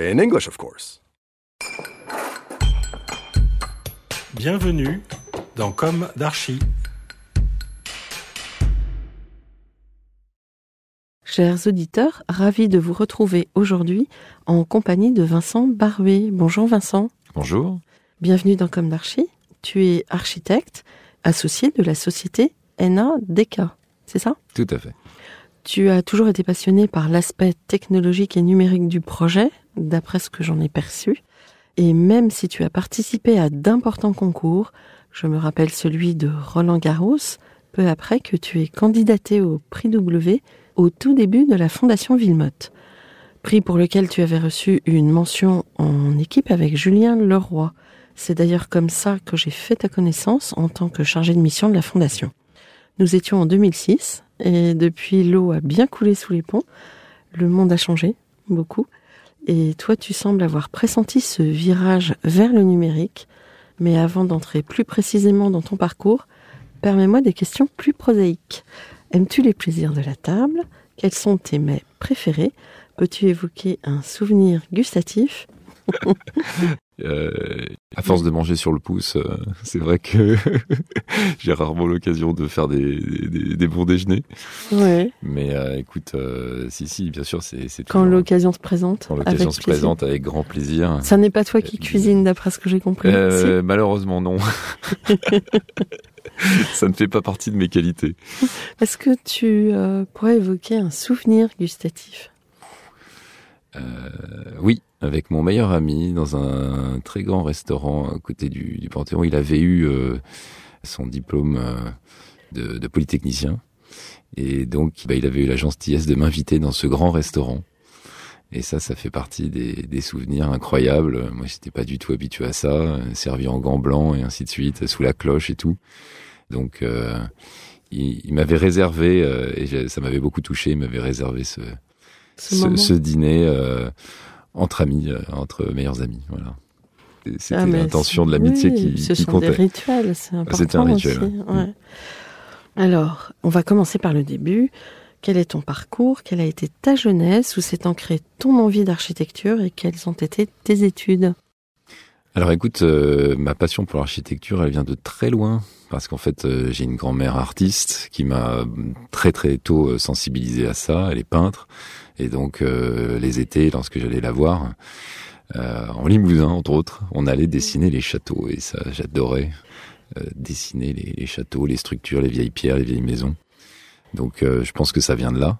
In English, of course. Bienvenue dans Comme d'Archi. Chers auditeurs, ravi de vous retrouver aujourd'hui en compagnie de Vincent Barouet. Bonjour Vincent. Bonjour. Bienvenue dans Comme d'Archi. Tu es architecte associé de la société NADK. C'est ça? Tout à fait. Tu as toujours été passionné par l'aspect technologique et numérique du projet, d'après ce que j'en ai perçu. Et même si tu as participé à d'importants concours, je me rappelle celui de Roland Garros, peu après que tu aies candidaté au prix W au tout début de la Fondation Villemotte. Prix pour lequel tu avais reçu une mention en équipe avec Julien Leroy. C'est d'ailleurs comme ça que j'ai fait ta connaissance en tant que chargé de mission de la Fondation. Nous étions en 2006 et depuis l'eau a bien coulé sous les ponts. Le monde a changé beaucoup et toi tu sembles avoir pressenti ce virage vers le numérique. Mais avant d'entrer plus précisément dans ton parcours, permets-moi des questions plus prosaïques. Aimes-tu les plaisirs de la table? Quels sont tes mets préférés? Peux-tu évoquer un souvenir gustatif? Euh, à force de manger sur le pouce, euh, c'est vrai que j'ai rarement l'occasion de faire des, des, des bons déjeuners. Ouais. Mais euh, écoute, si, si, bien sûr, c'est Quand l'occasion se présente. quand l'occasion avec se plaisir. présente avec grand plaisir. Ça n'est pas toi qui cuisine d'après ce que j'ai compris. Malheureusement, non. Ça ne fait pas partie de mes qualités. Est-ce que tu pourrais évoquer un souvenir gustatif? Oui, avec mon meilleur ami dans un très grand restaurant à côté du, du Panthéon. Il avait eu euh, son diplôme euh, de, de polytechnicien. Et donc, bah, il avait eu la gentillesse de m'inviter dans ce grand restaurant. Et ça, ça fait partie des, des souvenirs incroyables. Moi, j'étais pas du tout habitué à ça, servi en gants blancs et ainsi de suite, sous la cloche et tout. Donc, euh, il, il m'avait réservé, et ça m'avait beaucoup touché, il m'avait réservé ce, ce, ce, moment ce dîner entre amis, euh, entre meilleurs amis. Voilà. C'était Ah, l'intention de l'amitié oui, qui, Ce qui sont comptait. des rituels, c'est important C'était un rituel, aussi. ouais. ouais. Alors, on va commencer par le début. Quel est ton parcours? Quelle a été ta jeunesse? Où s'est ancrée ton envie d'architecture? Et quelles ont été tes études? Alors écoute, euh, ma passion pour l'architecture, elle vient de très loin. Parce qu'en fait, euh, j'ai une grand-mère artiste qui m'a très très tôt euh, sensibilisé à ça. Elle est peintre. Et donc, les étés, lorsque j'allais la voir, en Limousin, entre autres, on allait dessiner les châteaux. Et ça, j'adorais dessiner les, châteaux, les structures, les vieilles pierres, les vieilles maisons. Donc, je pense que ça vient de là.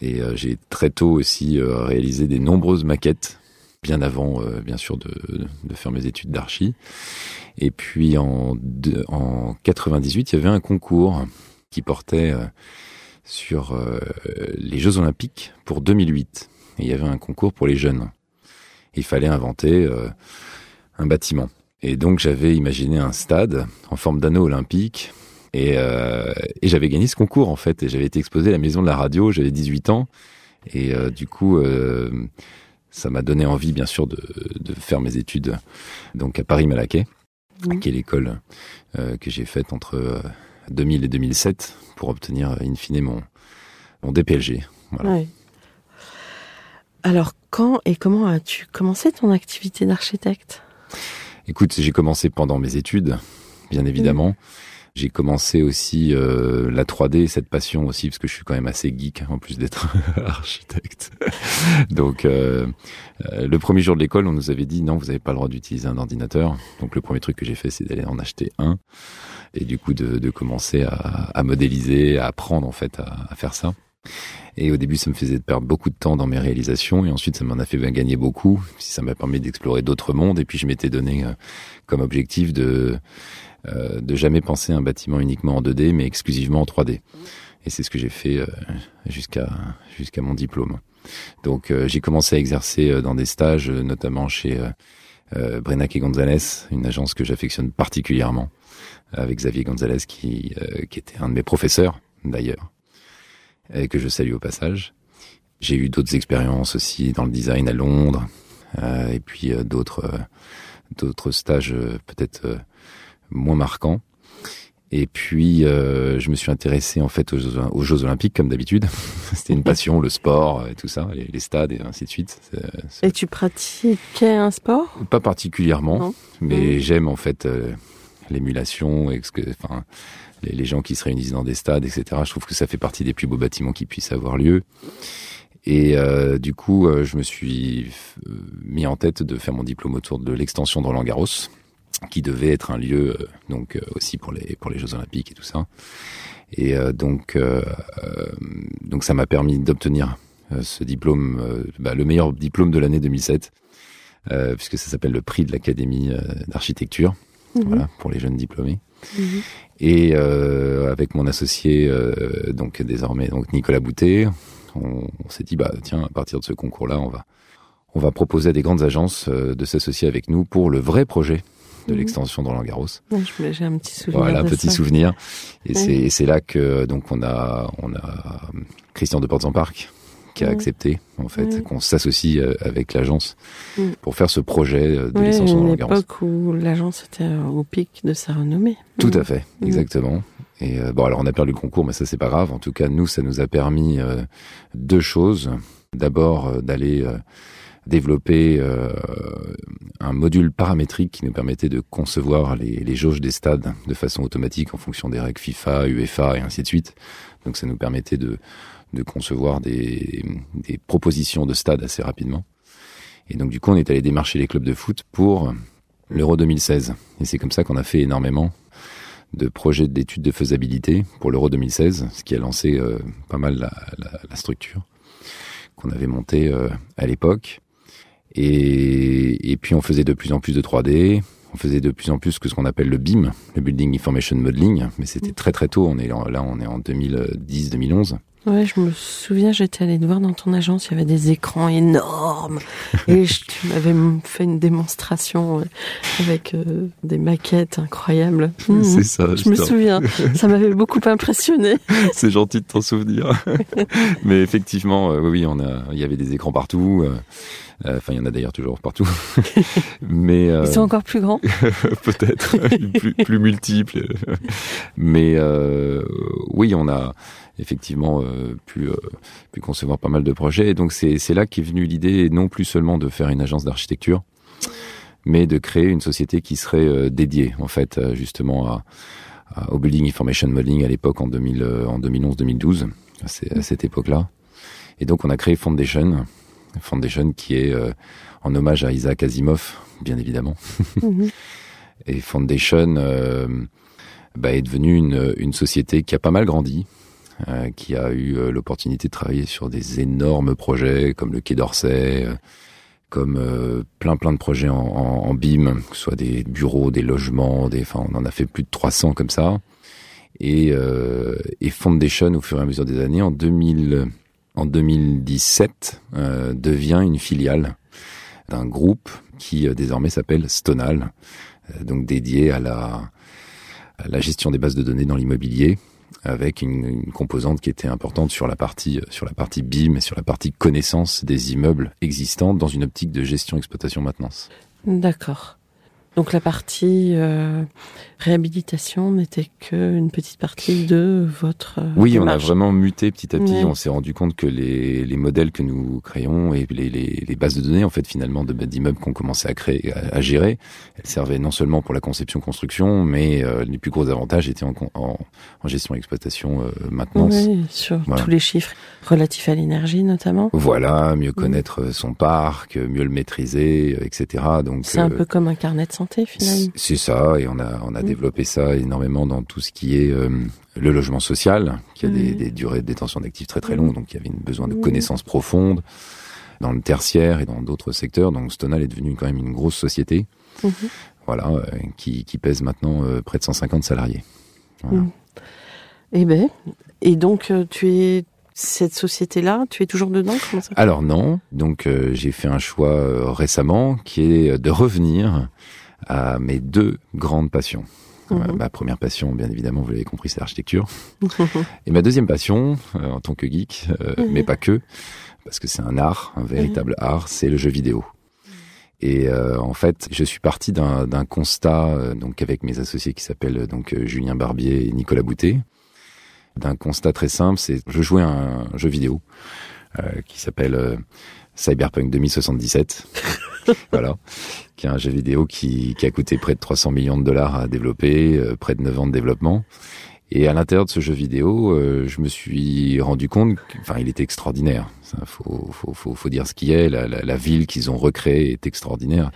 Et j'ai très tôt aussi réalisé des nombreuses maquettes bien avant, euh, bien sûr, de, de faire mes études d'archi. Et puis en, deux- en 98, il y avait un concours qui portait euh, sur euh, les Jeux Olympiques pour 2008. Et il y avait un concours pour les jeunes. Il fallait inventer euh, un bâtiment. Et donc j'avais imaginé un stade en forme d'anneau olympique. Et, euh, et j'avais gagné ce concours en fait. Et j'avais été exposé à la maison de la radio, j'avais 18 ans. Et euh, du coup, ça m'a donné envie, bien sûr, de, de faire mes études donc à Paris-Malaquais, Mhm. qui est l'école euh, que j'ai faite entre euh, 2000 et 2007 pour obtenir, in fine, mon, mon DPLG. Voilà. Ouais. Alors, quand et comment as-tu commencé ton activité d'architecte? Écoute, j'ai commencé pendant mes études, bien évidemment. J'ai commencé aussi euh, la 3D, cette passion aussi, parce que je suis quand même assez geek, en plus d'être architecte. Donc, euh, euh, le premier jour de l'école, on nous avait dit non, vous n'avez pas le droit d'utiliser un ordinateur. Donc, le premier truc que j'ai fait, c'est d'aller en acheter un, et du coup de, de commencer à, à, modéliser, à apprendre en fait à, à, faire ça. Et au début, ça me faisait perdre beaucoup de temps dans mes réalisations, et ensuite, ça m'en a fait gagner beaucoup. Ça m'a permis d'explorer d'autres mondes, et puis je m'étais donné comme objectif de euh, de jamais penser un bâtiment uniquement en 2D, mais exclusivement en 3D. Et c'est ce que j'ai fait euh, jusqu'à jusqu'à mon diplôme. Donc euh, j'ai commencé à exercer dans des stages, notamment chez euh, Brenac et Gonzalez, une agence que j'affectionne particulièrement, avec Xavier Gonzalez qui, qui était un de mes professeurs d'ailleurs, que je salue au passage. J'ai eu d'autres expériences aussi dans le design à Londres, et puis d'autres d'autres stages peut-être moins marquant. Et puis, euh, je me suis intéressé en fait aux, aux Jeux Olympiques comme d'habitude. C'était une passion, le sport et tout ça, les, les stades et ainsi de suite. C est, c est... Et tu pratiquais un sport? Pas particulièrement, non. mais mmh. j'aime en fait euh, l'émulation les, gens qui se réunissent dans des stades, etc. Je trouve que ça fait partie des plus beaux bâtiments qui puissent avoir lieu. Et euh, du coup, euh, je me suis euh, mis en tête de faire mon diplôme autour de l'extension de Roland Garros qui devait être un lieu donc aussi pour les Jeux Olympiques et tout ça. Et donc donc ça m'a permis d'obtenir ce diplôme, bah, le meilleur diplôme de l'année 2007, puisque ça s'appelle le prix de l'Académie d'architecture, mmh. voilà pour les jeunes diplômés. Mmh. Et avec mon associé donc désormais donc Nicolas Boutet, on, on s'est dit bah tiens à partir de ce concours là on va on va proposer à des grandes agences de s'associer avec nous pour le vrai projet de l'extension de Roland Garros. J'ai un petit souvenir. Voilà, un petit ça. souvenir. Et c'est là que donc on a on a Christian de Portes en Parc qui a accepté en fait qu'on s'associe euh, avec l'agence pour faire ce projet euh, de Roland Garros. Une époque où l'agence était au pic de sa renommée. Tout à fait, exactement. Et euh, bon, alors on a perdu le concours, mais ça c'est pas grave. En tout cas, nous, ça nous a permis euh, deux choses. D'abord, euh, d'aller euh, développé euh, un module paramétrique qui nous permettait de concevoir les, les, jauges des stades de façon automatique en fonction des règles FIFA, UEFA et ainsi de suite. Donc ça nous permettait de, de concevoir des, des propositions de stades assez rapidement. Et donc du coup on est allé démarcher les clubs de foot pour l'Euro 2016. Et c'est comme ça qu'on a fait énormément de projets d'études de faisabilité pour l'Euro 2016, ce qui a lancé euh, pas mal la, la, la structure qu'on avait montée euh, à l'époque. Et, et puis on faisait de plus en plus de 3D, on faisait de plus en plus que ce qu'on appelle le BIM, le Building Information Modeling, mais c'était très très tôt, on est là on est en 2010-2011. Ouais, je me souviens, j'étais allée te voir dans ton agence, il y avait des écrans énormes et je, tu m'avais fait une démonstration avec euh, des maquettes incroyables. Mmh. C'est ça. Je me souviens, ça m'avait beaucoup impressionné. C'est gentil de t'en souvenir. Mais effectivement, euh, oui, on a, il y avait des écrans partout. Euh, Enfin, il y en a d'ailleurs toujours partout. Mais euh, ils sont encore plus grands. Peut-être plus, plus multiples. Mais euh, oui, on a effectivement euh, pu, euh, pu concevoir pas mal de projets. Et donc c'est là qu'est venue l'idée, non plus seulement de faire une agence d'architecture, mais de créer une société qui serait euh, dédiée en fait justement à, à, au Building Information Modeling à l'époque en, 2000, euh, en 2011-2012, à, cette époque-là. Et donc on a créé Foundation, Foundation qui est euh, en hommage à Isaac Asimov, bien évidemment. Mm -hmm. Et Foundation euh, bah, est devenue une, une société qui a pas mal grandi, euh, qui a eu euh, l'opportunité de travailler sur des énormes projets comme le Quai d'Orsay, euh, comme euh, plein plein de projets en, en, en BIM, que ce soit des bureaux, des logements, des, enfin, on en a fait plus de 300 comme ça. Et, euh, et Foundation, au fur et à mesure des années, en 2000, en 2017, euh, devient une filiale d'un groupe qui désormais s'appelle Stonal, donc dédié à la, à la gestion des bases de données dans l'immobilier, avec une, composante qui était importante sur la partie euh, sur la partie BIM et sur la partie connaissance des immeubles existants dans une optique de gestion, exploitation, maintenance. D'accord. Donc la partie euh, réhabilitation n'était qu'une petite partie de votre euh, Oui, on a vraiment muté petit à petit. On s'est rendu compte que les, les modèles que nous créons et les, les, les bases de données, en fait, finalement, de d'immeubles qu'on commençait à créer, à, à gérer, elles servaient non seulement pour la conception-construction, mais euh, les plus gros avantages étaient en, en, en gestion exploitation, euh, maintenance. Oui, sur Voilà. tous les chiffres relatifs à l'énergie notamment. Voilà, mieux connaître son parc, mieux le maîtriser, euh, etc. Donc C'est un euh, peu comme un carnet de santé finalement. C'est ça, et on a on a Mm. développé ça énormément dans tout ce qui est euh, le logement social, qui a des, Mm. des durées de détention d'actifs très très longues, donc il y avait une besoin de Mm. connaissances profondes dans le tertiaire et dans d'autres secteurs. Donc Stonal est devenu quand même une grosse société, Mhm. voilà, euh, qui, qui pèse maintenant euh, près de 150 salariés. Voilà. Mm. Eh ben, et donc tu es cette société-là, tu es toujours dedans Alors non, donc euh, j'ai fait un choix euh, récemment qui est de revenir à mes deux grandes passions. Euh, Mhm. ma première passion, bien évidemment, vous l'avez compris, c'est l'architecture. Et ma deuxième passion, euh, en tant que geek, euh, Mhm. mais pas que, parce que c'est un art, un véritable art, c'est le jeu vidéo. Et euh, en fait, je suis parti d'un constat, donc avec mes associés qui s'appellent donc Julien Barbier et Nicolas Boutet, d'un constat très simple, c'est je jouais à un jeu vidéo euh, qui s'appelle Cyberpunk 2077, voilà, qui est un jeu vidéo qui, qui a coûté près de 300 millions de dollars à développer, euh, près de 9 ans de développement. Et à l'intérieur de ce jeu vidéo, euh, je me suis rendu compte, enfin, il était extraordinaire. Ça, faut, faut, faut, faut dire ce qui est. La, la, la ville qu'ils ont recréée est extraordinaire.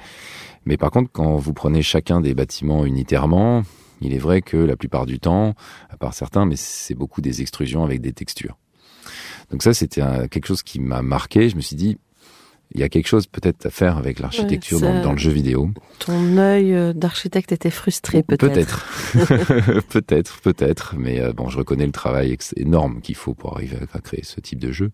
Mais par contre, quand vous prenez chacun des bâtiments unitairement, il est vrai que la plupart du temps, à part certains, mais c'est beaucoup des extrusions avec des textures. Donc ça, c'était quelque chose qui m'a marqué. Je me suis dit, il y a quelque chose peut-être à faire avec l'architecture Ouais, dans, dans le jeu vidéo. Ton œil euh, d'architecte était frustré peut-être. Peut-être, peut-être, peut-être. Mais euh, bon, je reconnais le travail énorme qu'il faut pour arriver à, à créer ce type de jeu.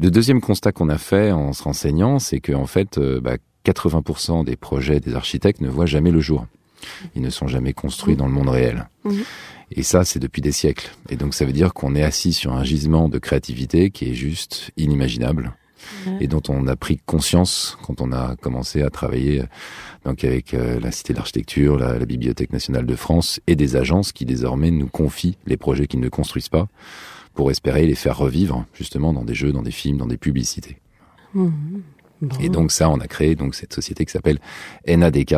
Le deuxième constat qu'on a fait en se renseignant, c'est que en fait, euh, bah, 80% des projets des architectes ne voient jamais le jour. Ils ne sont jamais construits dans le monde réel. Mhm. Et ça, c'est depuis des siècles. Et donc, ça veut dire qu'on est assis sur un gisement de créativité qui est juste inimaginable Ouais. et dont on a pris conscience quand on a commencé à travailler euh, donc avec euh, la Cité de l'Architecture, la, la Bibliothèque nationale de France et des agences qui désormais nous confient les projets qu'ils ne construisent pas pour espérer les faire revivre justement dans des jeux, dans des films, dans des publicités. Bon. Et donc ça, on a créé donc cette société qui s'appelle NADK.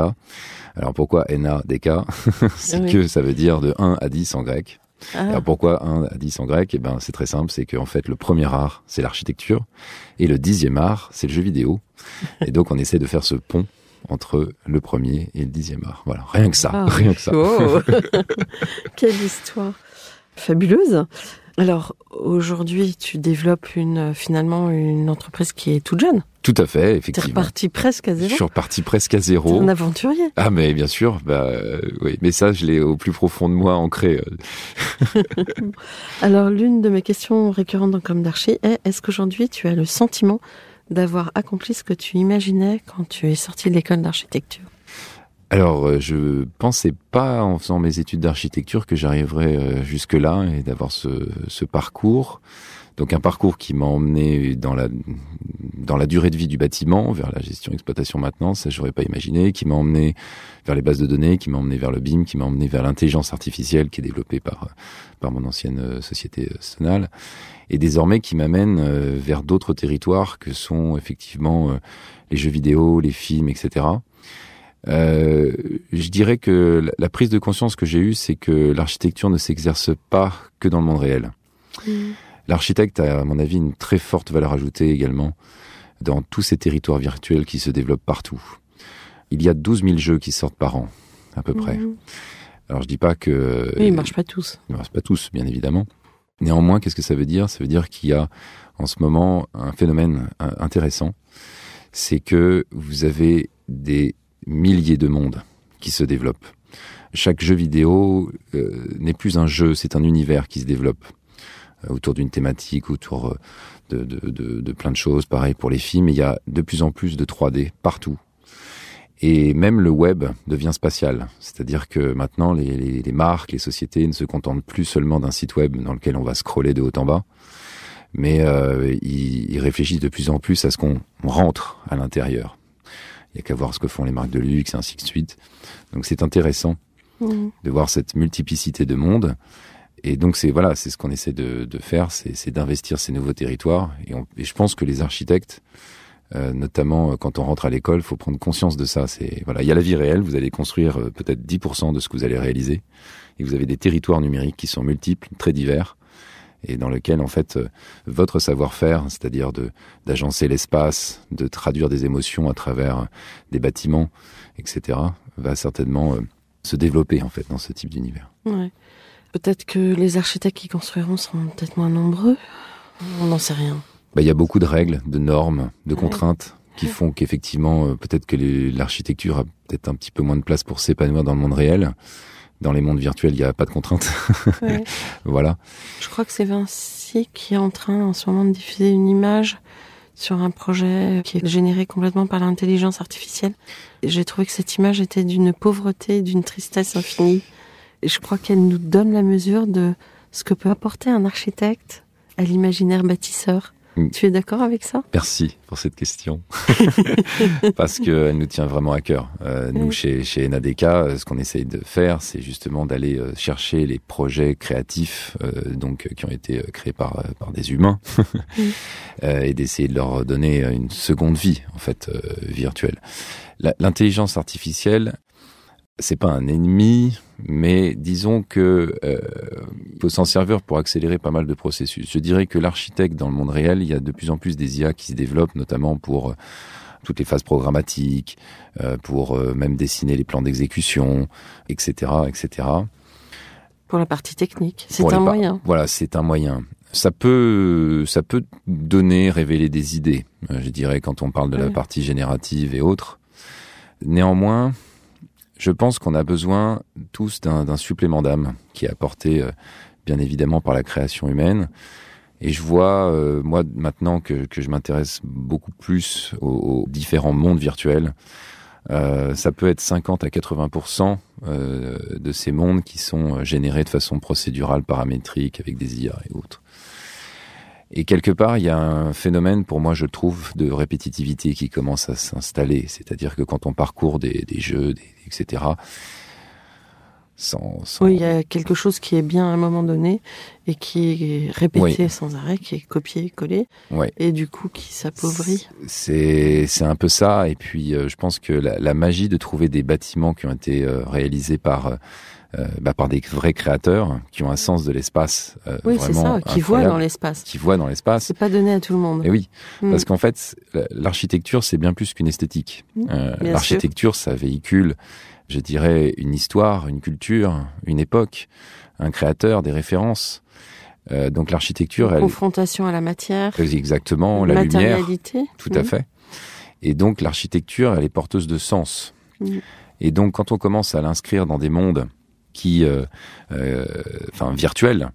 Alors pourquoi NADK C'est Oui. que ça veut dire de 1 à 10 en grec. Ah, Alors pourquoi 1 à 10 en grec? Eh ben c'est très simple, c'est qu'en fait le premier art c'est l'architecture et le dixième art c'est le jeu vidéo. Et donc on essaie de faire ce pont entre le premier et le dixième art. Voilà, rien que ça, ah, rien que ça. oh. Quelle histoire fabuleuse. Alors aujourd'hui, tu développes une finalement une entreprise qui est toute jeune. Tout à fait, T'es effectivement. reparti presque à Je zéro. suis reparti presque à zéro. un aventurier. Ah mais bien sûr, bah euh, oui, mais ça je l'ai au plus profond de moi ancré. euh. Alors l'une de mes questions récurrentes dans Comme d'Archi est est-ce qu'aujourd'hui tu as le sentiment d'avoir accompli ce que tu imaginais quand tu es sorti de l'école d'architecture? Alors, euh, je pensais pas en faisant mes études d'architecture que j'arriverais euh, jusque-là et d'avoir ce, ce parcours. Donc un parcours qui m'a emmené dans la dans la durée de vie du bâtiment, vers la gestion, exploitation, maintenance, ça j'aurais pas imaginé, qui m'a emmené vers les bases de données, qui m'a emmené vers le BIM, qui m'a emmené vers l'intelligence artificielle qui est développée par par mon ancienne euh, société Sonal, et désormais qui m'amène vers d'autres territoires que sont effectivement les jeux vidéo, les films, etc. Euh, je dirais que la- prise de conscience que j'ai eue, c'est que l'architecture ne s'exerce pas que dans le monde réel. L'architecte a, à mon avis, une très forte valeur ajoutée également dans tous ces territoires virtuels qui se développent partout. Il y a 12 000 jeux qui sortent par an, à peu près. Mhm. Alors je dis pas que... Oui, ils marchent pas tous. Ils ne marchent pas tous, bien évidemment. Néanmoins, qu'est-ce que ça veut dire? Ça veut dire qu'il y a en ce moment un phénomène intéressant, c'est que vous avez des milliers de mondes qui se développent. Chaque jeu vidéo euh, n'est plus un jeu, c'est un univers qui se développe euh, autour d'une thématique, autour euh, de, plein de choses. Pareil pour les films, il y a de plus en plus de 3D partout. Et même le web devient spatial. C'est-à-dire que maintenant, les, marques, les sociétés ne se contentent plus seulement d'un site web dans lequel on va scroller de haut en bas, mais ils réfléchissent de plus en plus à ce qu'on rentre à l'intérieur. Il y a qu'à voir ce que font les marques de luxe, et ainsi de suite. Donc c'est intéressant Mhm. de voir cette multiplicité de mondes. Et donc c'est voilà, c'est ce qu'on essaie de, de faire, c'est d'investir ces nouveaux territoires. Et, on- et je pense que les architectes, euh, notamment euh, quand on rentre à l'école, faut prendre conscience de ça. C'est voilà, il y a la vie réelle. Vous allez construire euh, peut-être 10% de ce que vous allez réaliser, et vous avez des territoires numériques qui sont multiples, très divers, et dans lesquels en fait euh, votre savoir-faire, c'est-à-dire de d'agencer l'espace, de traduire des émotions à travers euh, des bâtiments, etc., va certainement euh, se développer en fait dans ce type d'univers. Ouais. Peut-être que les architectes qui construiront seront peut-être moins nombreux. On n'en sait rien. Bah, il y a beaucoup de règles, de normes, de Ouais. contraintes qui font qu'effectivement, euh, peut-être que l'architecture a peut-être un petit peu moins de place pour s'épanouir dans le monde réel. Dans les mondes virtuels, il n'y a pas de contraintes. Ouais. voilà. Je crois que c'est Vinci qui est en train en ce moment de diffuser une image sur un projet qui est généré complètement par l'intelligence artificielle. J'ai trouvé que cette image était d'une pauvreté, et d'une tristesse infinie. Et je crois qu'elle nous donne la mesure de ce que peut apporter un architecte à l'imaginaire bâtisseur. Mm. Tu es d'accord avec ça? Merci pour cette question. Parce qu'elle nous tient vraiment à cœur. Euh, nous, Oui. chez, chez NADK, euh, ce qu'on essaye de faire, c'est justement d'aller euh, chercher les projets créatifs euh, donc, euh, qui ont été créés par, par des humains Oui. euh, et d'essayer de leur donner une seconde vie, en fait, virtuelle. L'intelligence artificielle, c'est pas un ennemi, mais disons que euh, faut s'en servir pour accélérer pas mal de processus. Je dirais que l'architecte dans le monde réel, il y a de plus en plus des IA qui se développent, notamment pour euh, toutes les phases programmatiques, euh, pour euh, même dessiner les plans d'exécution, etc., etc. pour la partie technique C'est un moyen. Voilà, c'est un moyen. Ça peut, ça peut donner, révéler des idées. euh, Je dirais quand on parle de la partie générative et autres. Néanmoins, je pense qu'on a besoin tous d'un supplément d'âme qui est apporté, euh, bien évidemment, par la création humaine. Et je vois, euh, moi, maintenant que, que je m'intéresse beaucoup plus aux, aux différents mondes virtuels, euh, ça peut être 50 à 80% euh, de ces mondes qui sont euh, générés de façon procédurale, paramétrique, avec des IA et autres. Et quelque part, il y a un phénomène, pour moi, je trouve, de répétitivité qui commence à s'installer. C'est-à-dire que quand on parcourt des, des jeux, des, etc., sans, sans- Oui, il y a quelque chose qui est bien à un moment donné et qui est répété Oui. sans arrêt, qui est copié, collé, Ouais. et du coup qui s'appauvrit. C'est c'est un peu ça. Et puis, euh, je pense que la, la magie de trouver des bâtiments qui ont été euh, réalisés par euh, bah, par des vrais créateurs qui ont un sens de l'espace. euh, Oui, c'est vraiment ça, qui incroyable, dans l'espace. qui voient dans l'espace. C'est pas donné à tout le monde. Et oui, Mm. parce qu'en fait, la- l'architecture, c'est bien plus qu'une esthétique. Mm, Euh, l'architecture, ça véhicule, je dirais, une histoire, une culture, une époque, un créateur, des références. Euh, donc l'architecture, elle, Confrontation à la matière, exactement, la lumière, matérialité. tout à Mm. fait. Et donc l'architecture, elle est porteuse de sens. Et donc quand on commence à l'inscrire dans des mondes qui, euh, euh, enfin virtuels,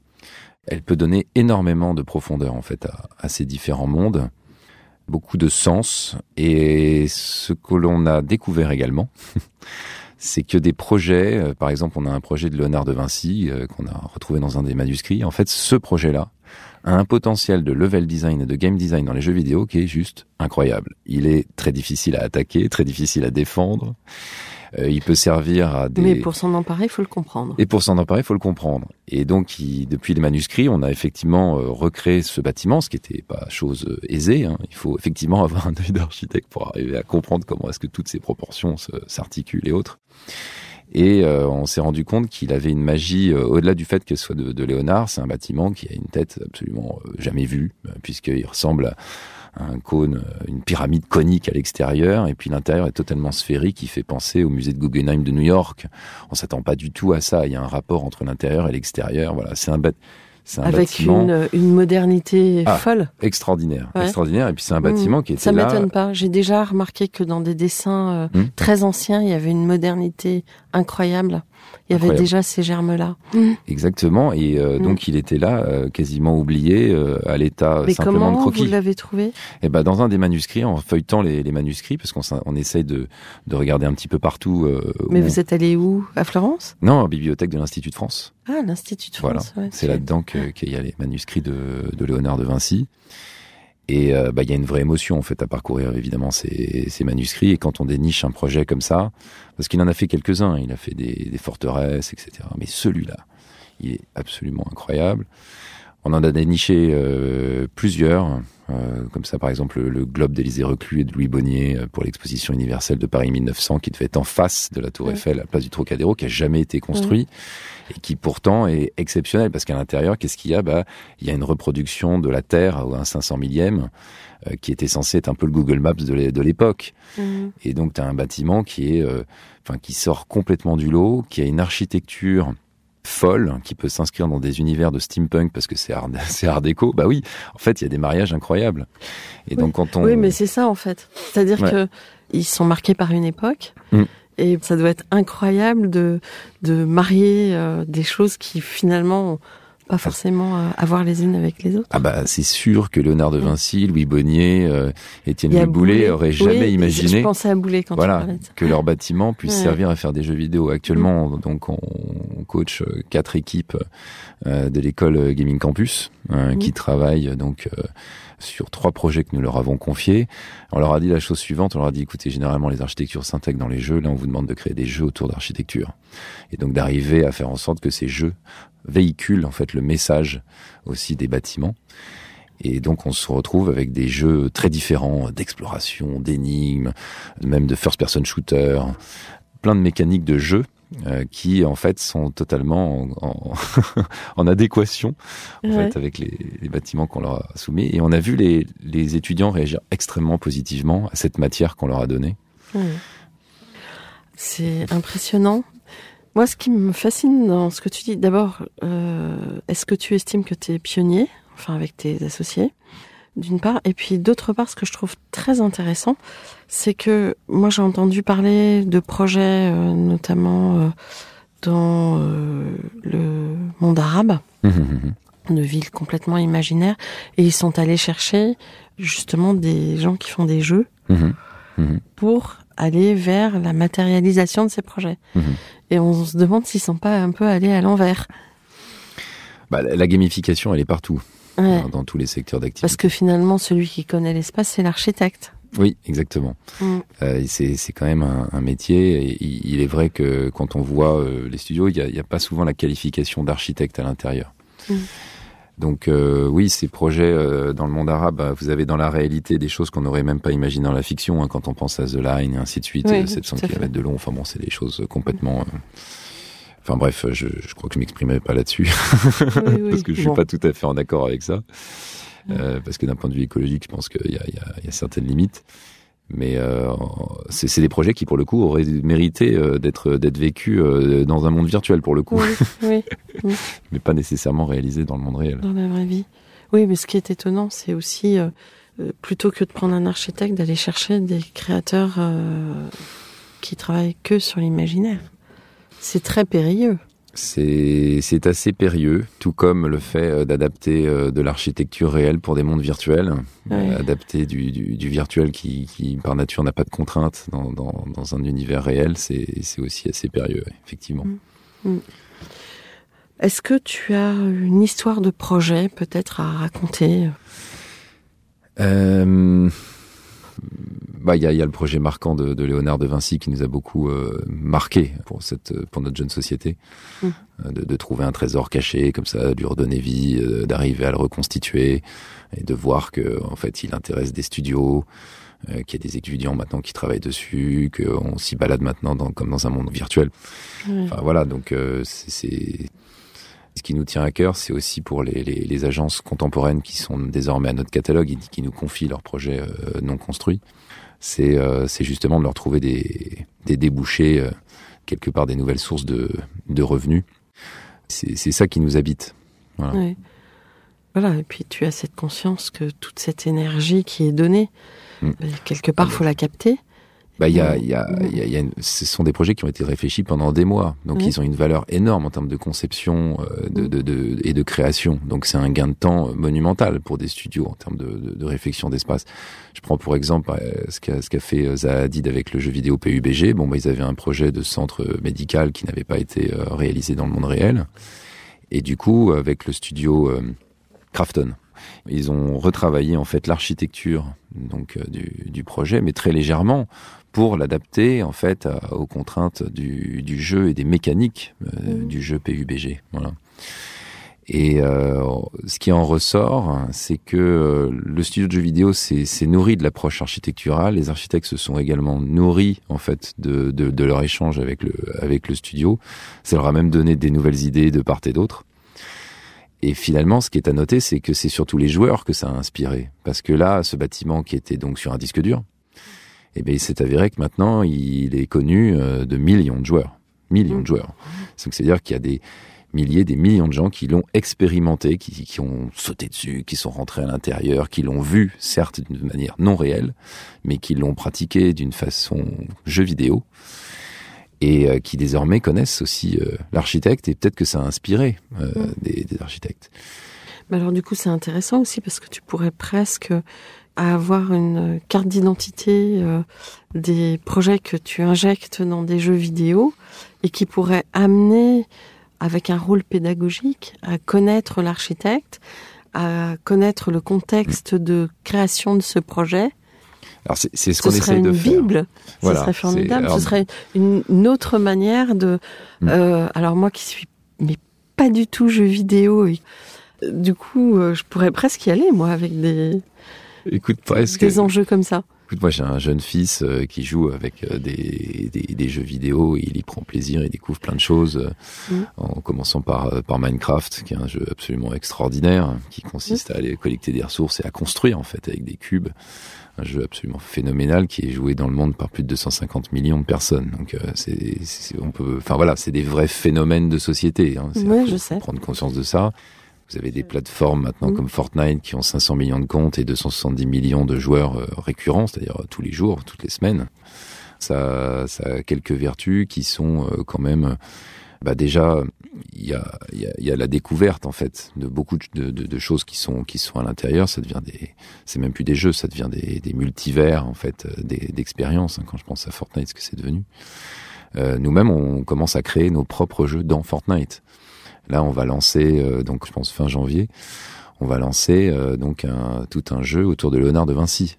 elle peut donner énormément de profondeur en fait à, ces différents mondes, beaucoup de sens. Et ce que l'on a découvert également, c'est que des projets, euh, par exemple, on a un projet de Léonard de Vinci qu'on a retrouvé dans un des manuscrits. En fait, ce projet-là a un potentiel de level design et de game design dans les jeux vidéo qui est juste incroyable. Il est très difficile à attaquer, très difficile à défendre. Euh, il peut servir à des Mais pour s'en emparer, il faut le comprendre. et pour s'en emparer, il faut le comprendre. Et donc, il- depuis les manuscrits, on a effectivement euh, recréé ce bâtiment, ce qui n'était pas chose euh, aisée. hein. Il faut effectivement avoir un œil d'architecte pour arriver à comprendre comment est-ce que toutes ces proportions s'articulent et autres. Et euh, on s'est rendu compte qu'il avait une magie, euh, au-delà du fait qu'elle soit de, de Léonard, c'est un bâtiment qui a une tête absolument jamais vue, puisqu'il ressemble à un cône, euh, une pyramide conique à l'extérieur, et puis l'intérieur est totalement sphérique, il fait penser au musée de Guggenheim de New York. On s'attend pas du tout à ça, il y a un rapport entre l'intérieur et l'extérieur, voilà, c'est un, bât- c'est un Avec bâtiment une, une modernité Ah, folle. extraordinaire, Ouais. extraordinaire, et puis c'est un bâtiment Mm. qui était Ça là... m'étonne pas. J'ai déjà remarqué que dans des dessins euh, Mm. très anciens, il y avait une modernité incroyable. Il y avait Incroyable. déjà ces germes-là. Exactement, et euh, Mm. donc il était là, euh, quasiment oublié, euh, à l'état simplement de comment vous croquis. l'avez trouvé? Et ben dans un des manuscrits, en feuilletant les, les manuscrits, parce qu'on on essaye de, de regarder un petit peu partout. euh, Mais où vous on- êtes allé où? À Florence? Non, en bibliothèque de l'Institut de France. Ah, l'Institut de Voilà, France. ouais, c'est là-dedans que- qu'il y a les manuscrits de, de Léonard de Vinci. Et euh, bah, il y a une vraie émotion en fait à parcourir évidemment ces, manuscrits. Et quand on déniche un projet comme ça, parce qu'il en a fait quelques-uns, il a fait des, des forteresses, etc. Mais celui-là, il est absolument incroyable. On en a déniché euh, plusieurs, euh, comme ça par exemple le, le Globe d'Élysée Reclus et de Louis Bonnier euh, pour l'exposition universelle de Paris 1900 qui devait être en face de la Tour. Eiffel à la place du Trocadéro, qui a jamais été construit et qui pourtant est exceptionnel parce qu'à l'intérieur, qu'est-ce qu'il y a? Bah, il y a une reproduction de la Terre ou un 500 millième euh, qui était censé être un peu le Google Maps de l'époque. Mhm. Et donc, tu as un bâtiment qui est, euh, enfin, qui sort complètement du lot, qui a une architecture folle, qui peut s'inscrire dans des univers de steampunk parce que c'est art, c'est art déco. Bah oui, en fait, il y a des mariages incroyables. Et donc, quand on, Oui, mais c'est ça en fait. C'est-à-dire Ouais. que ils sont marqués par une époque. Mm. Et ça doit être incroyable de, de marier euh, des choses qui finalement ont pas forcément euh, à voir les unes avec les autres. ah bah, c'est sûr que Léonard de Vinci, Louis Bonnier, euh, Étienne Louis Boulet auraient Oui, jamais Je imaginé pensais à Boulet quand voilà, tu parlais de ça. que leur bâtiment puisse Ouais. servir à faire des jeux vidéo. Actuellement, donc on, coach euh, quatre équipes de l'école Gaming Campus euh, Mhm. qui travaillent euh, donc sur trois projets que nous leur avons confiés. On leur a dit la chose suivante, on leur a dit écoutez, généralement les architectures s'intègrent dans les jeux, là on vous demande de créer des jeux autour d'architecture. Et donc d'arriver à faire en sorte que ces jeux véhiculent en fait le message aussi des bâtiments. Et donc on se retrouve avec des jeux très différents d'exploration, d'énigmes, même de first-person shooter, plein de mécaniques de jeu euh, qui en fait sont totalement en, en, en adéquation en Ouais. fait avec les, les bâtiments qu'on leur a soumis. Et on a vu les, les étudiants réagir extrêmement positivement à cette matière qu'on leur a donnée. C'est impressionnant. Moi, ce qui me fascine dans ce que tu dis, d'abord, euh, est-ce que tu estimes que tu es pionnier, enfin avec tes associés, d'une part, et puis d'autre part, ce que je trouve très intéressant, c'est que moi j'ai entendu parler de projets, euh, notamment euh, dans euh, le monde arabe, de villes complètement imaginaires, et ils sont allés chercher justement des gens qui font des jeux pour aller vers la matérialisation de ces projets. Et on se demande s'ils sont pas un peu allés à l'envers. Bah, la gamification, elle est partout, Ouais. dans, tous les secteurs d'activité. Parce que finalement, celui qui connaît l'espace, c'est l'architecte. Oui, exactement. Mm. Euh, c'est quand même un, un métier. Et il, il est vrai que quand on voit euh, les studios, il n'y a, pas souvent la qualification d'architecte à l'intérieur. Mm. Donc euh, oui, ces projets dans le monde arabe, bah, vous avez dans la réalité des choses qu'on n'aurait même pas imaginées dans la fiction, hein, quand on pense à The Line et ainsi de suite, Oui, euh, 700 tout à fait. km de long. Enfin bon, c'est des choses complètement... Enfin bref, je, je crois que je m'exprimerai pas là-dessus Oui, oui. parce que je suis Bon. pas tout à fait en accord avec ça. Euh, parce que d'un point de vue écologique, je pense qu'il y a, y, y certaines limites. Mais euh, c'est des projets qui, pour le coup, auraient mérité euh, d'être d'être vécus dans un monde virtuel, pour le coup, Oui, oui, mais pas nécessairement réalisés dans le monde réel. dans la vraie vie. Oui, mais ce qui est étonnant, c'est aussi, plutôt que de prendre un architecte, d'aller chercher des créateurs qui travaillent que sur l'imaginaire. C'est très périlleux. C'est assez périlleux, tout comme le fait euh, d'adapter euh, de l'architecture réelle pour des mondes virtuels, Ouais. Euh, adapter du, du, du virtuel qui, qui, par nature, n'a pas de contraintes dans, dans, dans un univers réel, c'est aussi assez périlleux, ouais, effectivement. Est-ce que tu as une histoire de projet peut-être à raconter? Euh, bah, il y a, y a le projet marquant de, de Léonard de Vinci qui nous a beaucoup euh, marqué pour cette, pour notre jeune société, Mm. Euh, de, de trouver un trésor caché comme ça, de lui redonner vie, euh, d'arriver à le reconstituer et de voir que en fait il intéresse des studios, euh, qu'il y a des étudiants maintenant qui travaillent dessus, qu'on s'y balade maintenant dans, comme dans un monde virtuel. Enfin voilà, donc euh, c'est c'est- ce qui nous tient à cœur, c'est aussi pour les, les, les agences contemporaines qui sont désormais à notre catalogue et qui nous confient leurs projets euh, non construits. C'est euh, c'est justement de leur trouver des, des débouchés, euh, quelque part des nouvelles sources de, de revenus. C'est c'est ça qui nous habite. Voilà. Ouais. Voilà, et puis tu as cette conscience que toute cette énergie qui est donnée, Mm. quelque part, faut la capter. Bah, il y a, il y a, il y a, y a une- ce sont des projets qui ont été réfléchis pendant des mois. Donc, Oui. ils ont une valeur énorme en termes de conception euh, de, de, de- et de création. Donc, c'est un gain de temps monumental pour des studios en termes de, de, de réflexion d'espace. Je prends pour exemple euh, ce qu'a ce qu'a fait euh, Zaha Hadid avec le jeu vidéo PUBG. Bon, bah, ils avaient un projet de centre médical qui n'avait pas été réalisé dans le monde réel. Et du coup, avec le studio euh, Crafton. Ils ont retravaillé en fait l'architecture donc euh, du, du, projet, mais très légèrement pour l'adapter en fait aux contraintes du, du, jeu et des mécaniques euh, mmh. du jeu PUBG. Voilà. Et euh, ce qui en ressort, c'est que euh, le studio de jeux vidéo s'est nourri de l'approche architecturale. Les architectes se sont également nourris en fait de, de, de, leur échange avec le avec le studio. Ça leur a même donné des nouvelles idées de part et d'autre. Et finalement, ce qui est à noter, c'est que c'est surtout les joueurs que ça a inspiré, parce que là, ce bâtiment qui était donc sur un disque dur, eh bien, il s'est avéré que maintenant, il est connu euh, de millions de joueurs, millions de joueurs. C'est-à-dire qu'il y a des milliers, des millions de gens qui l'ont expérimenté, qui, qui, ont sauté dessus, qui sont rentrés à l'intérieur, qui l'ont vu, certes d'une manière non réelle, mais qui l'ont pratiqué d'une façon jeu vidéo, et euh, qui désormais connaissent aussi euh, l'architecte, et peut-être que ça a inspiré euh, mmh. des, des, architectes. Mais alors du coup, c'est intéressant aussi parce que tu pourrais presque avoir une carte d'identité euh, des projets que tu injectes dans des jeux vidéo et qui pourrait amener avec un rôle pédagogique, à connaître l'architecte, à connaître le contexte de création de ce projet. Alors c'est, ce qu'on essaie de faire. Bible. Voilà, ce serait formidable. Alors... Ce serait une, autre manière de. Mm. Euh, alors moi qui suis mais pas du tout jeu vidéo, et, du coup euh, je pourrais presque y aller moi avec des. Écoute presque. Des enjeux comme ça. Écoute, moi j'ai un jeune fils euh, qui joue avec euh, des, des, des, jeux vidéo, il y prend plaisir, il découvre plein de choses, euh, mmh. en commençant par, par Minecraft, qui est un jeu absolument extraordinaire, qui consiste mmh. à aller collecter des ressources et à construire en fait avec des cubes. Un jeu absolument phénoménal qui est joué dans le monde par plus de 250 millions de personnes. Donc c'est, on peut, enfin voilà, c'est des vrais phénomènes de société. Hein. Je sais. Prendre conscience de ça. Vous avez des plateformes maintenant mmh. comme Fortnite qui ont 500 millions de comptes et 270 millions de joueurs euh, récurrents, c'est-à-dire euh, tous les jours, toutes les semaines. Ça, ça a quelques vertus qui sont euh, quand même, bah déjà, il y a, y, a, y a, la découverte en fait de beaucoup de, de, de, choses qui sont qui sont à l'intérieur. Ça devient des, c'est même plus des jeux, ça devient des, des multivers en fait, d'expériences. Hein, quand je pense à Fortnite, ce que c'est devenu. Euh, Nous-mêmes, on commence à créer nos propres jeux dans Fortnite. Là, on va lancer, euh, donc je pense fin janvier, on va lancer euh, donc un, tout un jeu autour de Léonard de Vinci.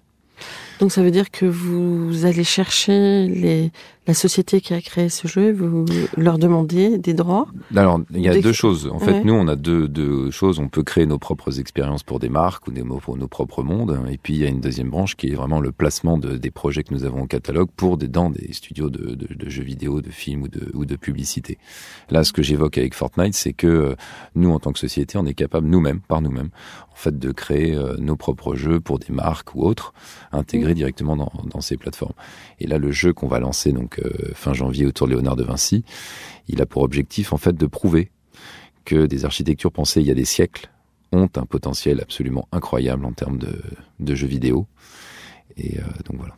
Donc ça veut dire que vous allez chercher les, la société qui a créé ce jeu, vous leur demandez des droits Alors, il y a des... deux choses. En fait, ouais. nous, on a deux, deux, choses. On peut créer nos propres expériences pour des marques ou des, pour nos propres mondes. Et puis, il y a une deuxième branche qui est vraiment le placement de, des projets que nous avons au catalogue pour des, dans des studios de, de, de jeux vidéo, de films ou de, ou de publicité. Là, ce que j'évoque avec Fortnite, c'est que euh, nous, en tant que société, on est capable nous-mêmes, par nous-mêmes, en fait, de créer euh, nos propres jeux pour des marques ou autres, intégrés directement dans, dans ces plateformes. Et là, le jeu qu'on va lancer, donc, euh, fin janvier autour de Léonard de Vinci, il a pour objectif en fait de prouver que des architectures pensées il y a des siècles ont un potentiel absolument incroyable en termes de, de jeux vidéo. Et euh, donc voilà.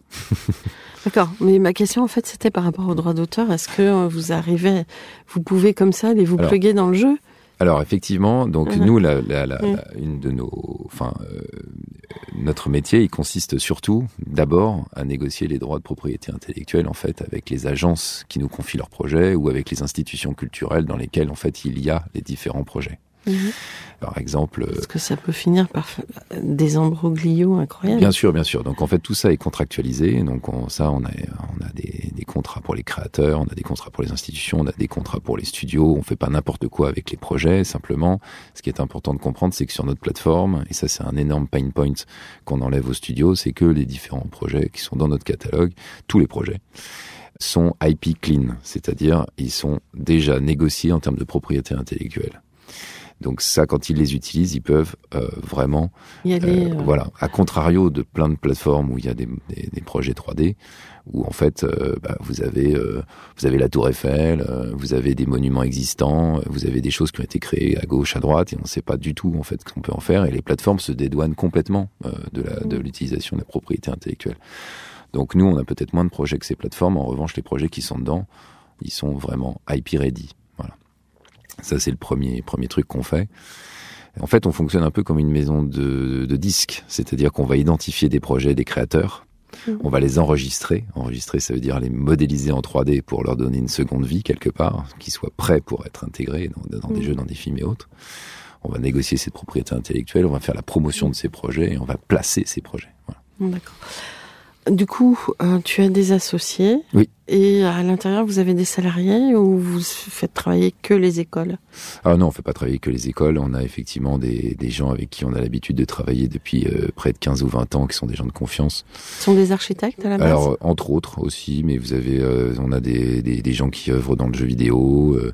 D'accord. Mais ma question, en fait, c'était par rapport au droit d'auteur. Est-ce que euh, vous arrivez, vous pouvez comme ça aller vous Alors, pluguer dans le jeu? Alors effectivement, donc -huh. nous, la, la, la, une de nos, enfin, euh, notre métier, il consiste surtout, d'abord, à négocier les droits de propriété intellectuelle en fait avec les agences qui nous confient leurs projets ou avec les institutions culturelles dans lesquelles en fait il y a les différents projets. Mmh. Par exemple. Parce que ça peut finir par des embroglios incroyables? Bien sûr, bien sûr. Donc en fait tout ça est contractualisé. Donc on, ça, on a, on a des, des, contrats pour les créateurs, on a des contrats pour les institutions, on a des contrats pour les studios. On fait pas n'importe quoi avec les projets. Simplement, ce qui est important de comprendre, c'est que sur notre plateforme, et ça c'est un énorme pain point qu'on enlève aux studios, c'est que les différents projets qui sont dans notre catalogue, tous les projets sont IP clean, c'est-à-dire ils sont déjà négociés en termes de propriété intellectuelle. Donc ça, quand ils les utilisent, ils peuvent euh, vraiment, y aller, euh, euh... voilà, à contrario de plein de plateformes où il y a des, des, des projets 3D, où en fait, euh, bah, vous avez, euh, vous avez la Tour Eiffel, euh, vous avez des monuments existants, vous avez des choses qui ont été créées à gauche, à droite, et on ne sait pas du tout en fait ce qu'on peut en faire, et les plateformes se dédouanent complètement de de l'utilisation de la propriété intellectuelle. Donc nous, on a peut-être moins de projets que ces plateformes. En revanche, les projets qui sont dedans, ils sont vraiment IP ready. Ça, c'est le premier, premier truc qu'on fait. En fait, on fonctionne un peu comme une maison de, de disques, c'est-à-dire qu'on va identifier des projets, des créateurs, mmh. on va les enregistrer. Enregistrer, ça veut dire les modéliser en 3D pour leur donner une seconde vie quelque part, qu'ils soient prêts pour être intégrés dans, dans mmh. des jeux, dans des films et autres. on va négocier cette propriété intellectuelle, on va faire la promotion de ces projets et on va placer ces projets. Voilà. D'accord. Du coup, euh, tu as des associés. Oui. Et à l'intérieur, vous avez des salariés ou vous faites travailler que les écoles? Ah non, on fait pas travailler que les écoles. On a effectivement des, des gens avec qui on a l'habitude de travailler depuis euh, près de 15 ou 20 ans, qui sont des gens de confiance. Ce sont des architectes à la base? Alors, entre autres aussi, mais vous avez, euh, on a des, des, des gens qui œuvrent dans le jeu vidéo euh,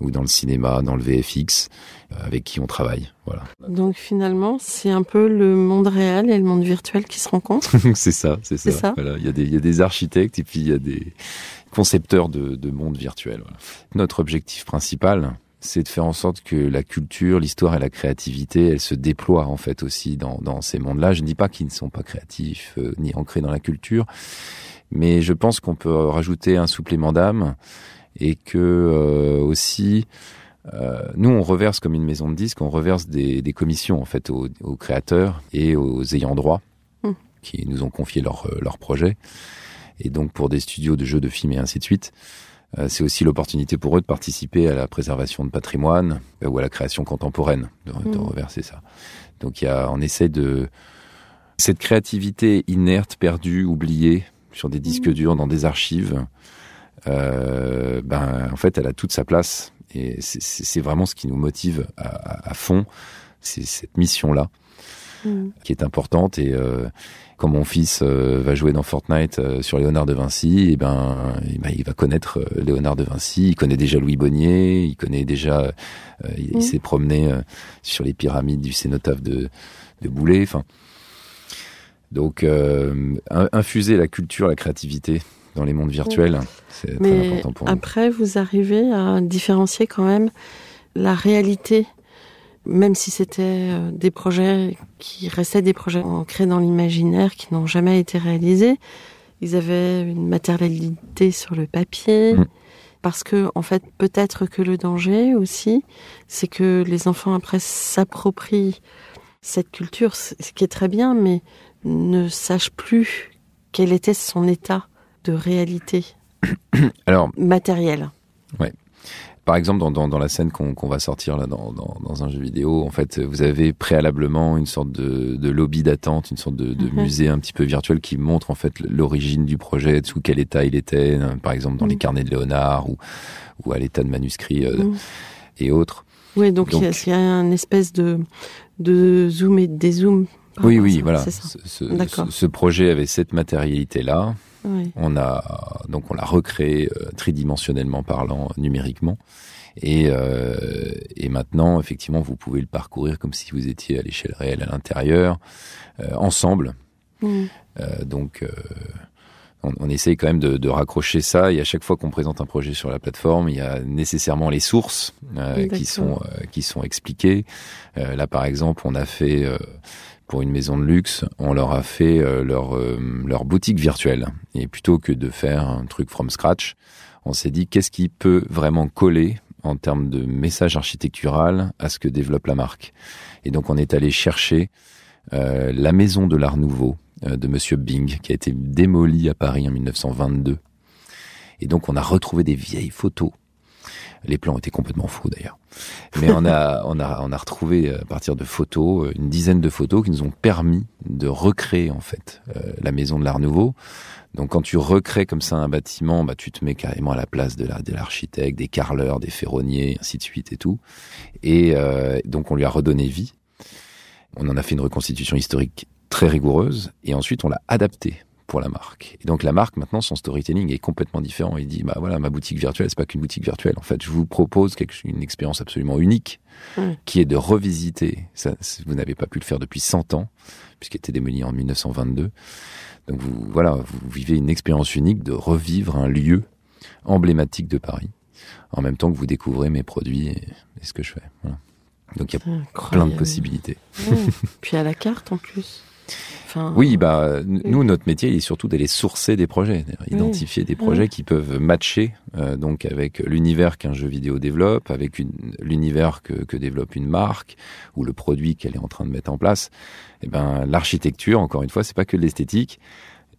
ou dans le cinéma, dans le VFX, avec qui on travaille. Voilà. Donc finalement, c'est un peu le monde réel et le monde virtuel qui se rencontrent? c'est ça, c'est ça. Ça? Voilà, il y a des, il y a des architectes et puis il y a des concepteurs de, de monde virtuel. Voilà. Notre objectif principal, c'est de faire en sorte que la culture, l'histoire et la créativité, elles se déploient en fait aussi dans, dans ces mondes-là. Je ne dis pas qu'ils ne sont pas créatifs euh, ni ancrés dans la culture, mais je pense qu'on peut rajouter un supplément d'âme et que euh, aussi euh, nous on reverse comme une maison de disques, on reverse des, des commissions en fait aux, aux créateurs et aux ayants droit Mm. qui nous ont confié leur leur projet. Et donc pour des studios de jeux de films et ainsi de suite, euh, c'est aussi l'opportunité pour eux de participer à la préservation de patrimoine euh, ou à la création contemporaine, de, de Mm. reverser ça. Donc il y a, on essaie de cette créativité inerte, perdue, oubliée sur des disques durs, dans des archives. Euh, ben en fait, elle a toute sa place et c'est- vraiment ce qui nous motive à, à- à fond. C'est cette mission-là Mm. qui est importante et euh, quand mon fils euh, va jouer dans Fortnite euh, sur Léonard de Vinci, et ben, eh ben, il va connaître euh, Léonard de Vinci, il connaît déjà Louis Bonnier, il connaît déjà, il, il s'est promené sur les pyramides du cénotaphe de, de Boulet. Enfin, donc euh, in- infuser la culture, la créativité dans les mondes virtuels, c'est très important pour nous. après, vous arrivez à différencier quand même la réalité, même si c'était euh, des projets qui restaient des projets ancrés dans l'imaginaire, qui n'ont jamais été réalisés. Ils avaient une matérialité sur le papier. Mm. Parce que, en fait, peut-être que le danger aussi, c'est que les enfants après s'approprient cette culture, ce qui est très bien, mais ne sachent plus quel était son état de réalité Alors, matérielle. Par exemple, dans, dans, dans la scène qu'on qu'on va sortir là dans, dans, un jeu vidéo, en fait, vous avez préalablement une sorte de, de lobby d'attente, une sorte de, de Mhm. musée un petit peu virtuel qui montre en fait l'origine du projet, sous quel état il était, euh, par exemple dans les Mhm. carnets de Léonard ou, ou à l'état de manuscrits euh, Mhm. et autres. Oui, donc, il y a- Donc- il y, a une espèce de, de zoom et de dézoom. Oui, oui, ça, voilà. Ce, ce- ce projet avait cette matérialité-là. Oui. On a donc on l'a recréé euh, tridimensionnellement parlant, numériquement. Et, euh, et maintenant, effectivement, vous pouvez le parcourir comme si vous étiez à l'échelle réelle à l'intérieur, euh, ensemble. Mm. Euh, donc, on, on essaye quand même de, de raccrocher ça. Et à chaque fois qu'on présente un projet sur la plateforme, il y a nécessairement les sources qui sont qui sont expliquées. Là, par exemple, on a fait pour une maison de luxe, on leur a fait euh, leur euh, leur boutique virtuelle. Et plutôt que de faire un truc from scratch, on s'est dit qu'est-ce qui peut vraiment coller en termes de message architectural à ce que développe la marque? Et donc, on est allé chercher euh, la maison de l'Art Nouveau de Monsieur Bing, qui a été démolie à Paris en 1922. Et donc, on a retrouvé des vieilles photos. Les plans étaient complètement faux d'ailleurs. Mais on a, on a, on a retrouvé à partir de photos, euh, une dizaine de photos qui nous ont permis de recréer en fait euh, la maison de l'Art Nouveau. Donc quand tu recrées comme ça un bâtiment, bah, tu te mets carrément à la place de la- de l'architecte, des carreleurs, des ferronniers, ainsi de suite et tout. Et euh, donc on lui a redonné vie. On en a fait une reconstitution historique très rigoureuse et ensuite on l'a adapté pour la marque. Et donc la marque maintenant son storytelling est complètement différent. Il dit bah voilà ma boutique virtuelle c'est pas qu'une boutique virtuelle. En fait je vous propose quelque, une expérience absolument unique qui est de revisiter. Ça, vous n'avez pas pu le faire depuis 100 ans puisqu'il était démoli en 1922. Donc vous voilà vous vivez une expérience unique de revivre un lieu emblématique de Paris en même temps que vous découvrez mes produits et, et ce que je fais. Voilà. Donc il y a plein de possibilités. Puis à la carte en plus. Enfin, Oui, bah, nous, notre métier, il est surtout d'aller sourcer des projets, Oui. identifier des projets Oui. qui peuvent matcher euh, donc avec l'univers qu'un jeu vidéo développe, avec l'univers que, que développe une marque ou le produit qu'elle est en train de mettre en place. Et ben, l'architecture, encore une fois, c'est pas que de l'esthétique.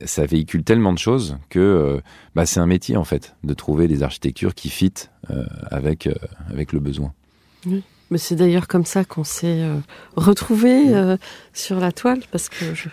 Ça véhicule tellement de choses que euh, bah, c'est un métier en fait de trouver des architectures qui fit euh, avec avec le besoin. Mais c'est d'ailleurs comme ça qu'on s'est euh, retrouvés euh, sur la toile, parce que je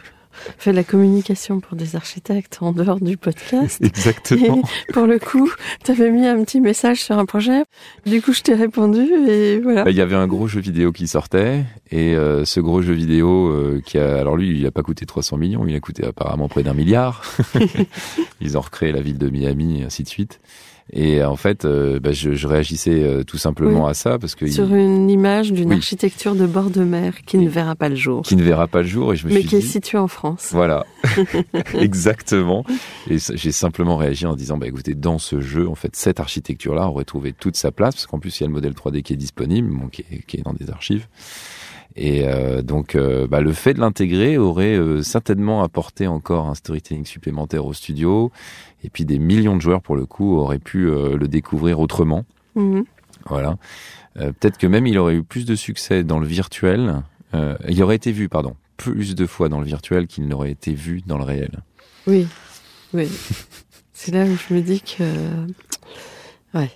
fais de la communication pour des architectes en dehors du podcast. Exactement. Et pour le coup, tu avais mis un petit message sur un projet. Du coup, je t'ai répondu et voilà. Bah, Il y avait un gros jeu vidéo qui sortait et euh, ce gros jeu vidéo euh, qui a alors lui il a pas coûté 300 millions, il a coûté apparemment près d'un milliard. Ils ont recréé la ville de Miami et ainsi de suite. Et en fait, euh, bah, je, je réagissais euh, tout simplement Oui. à ça parce que Sur il- une image d'une Oui. architecture de bord de mer qui ne verra pas le jour, qui ne verra pas le jour et je me mais suis qui est située en France. Voilà, exactement. Et j'ai simplement réagi en disant, bah écoutez, dans ce jeu, en fait, cette architecture-là aurait trouvé toute sa place, parce qu'en plus, il y a le modèle 3D qui est disponible, bon, qui, est, qui est dans des archives. Et euh, donc, euh, bah, le fait de l'intégrer aurait euh, certainement apporté encore un storytelling supplémentaire au studio. Et puis, des millions de joueurs, pour le coup, auraient pu le découvrir autrement. Mhm. Voilà. Peut-être que même il aurait eu plus de succès dans le virtuel. Il aurait été vu, pardon, plus de fois dans le virtuel qu'il n'aurait été vu dans le réel. Oui, oui. C'est là où je me dis que, ouais,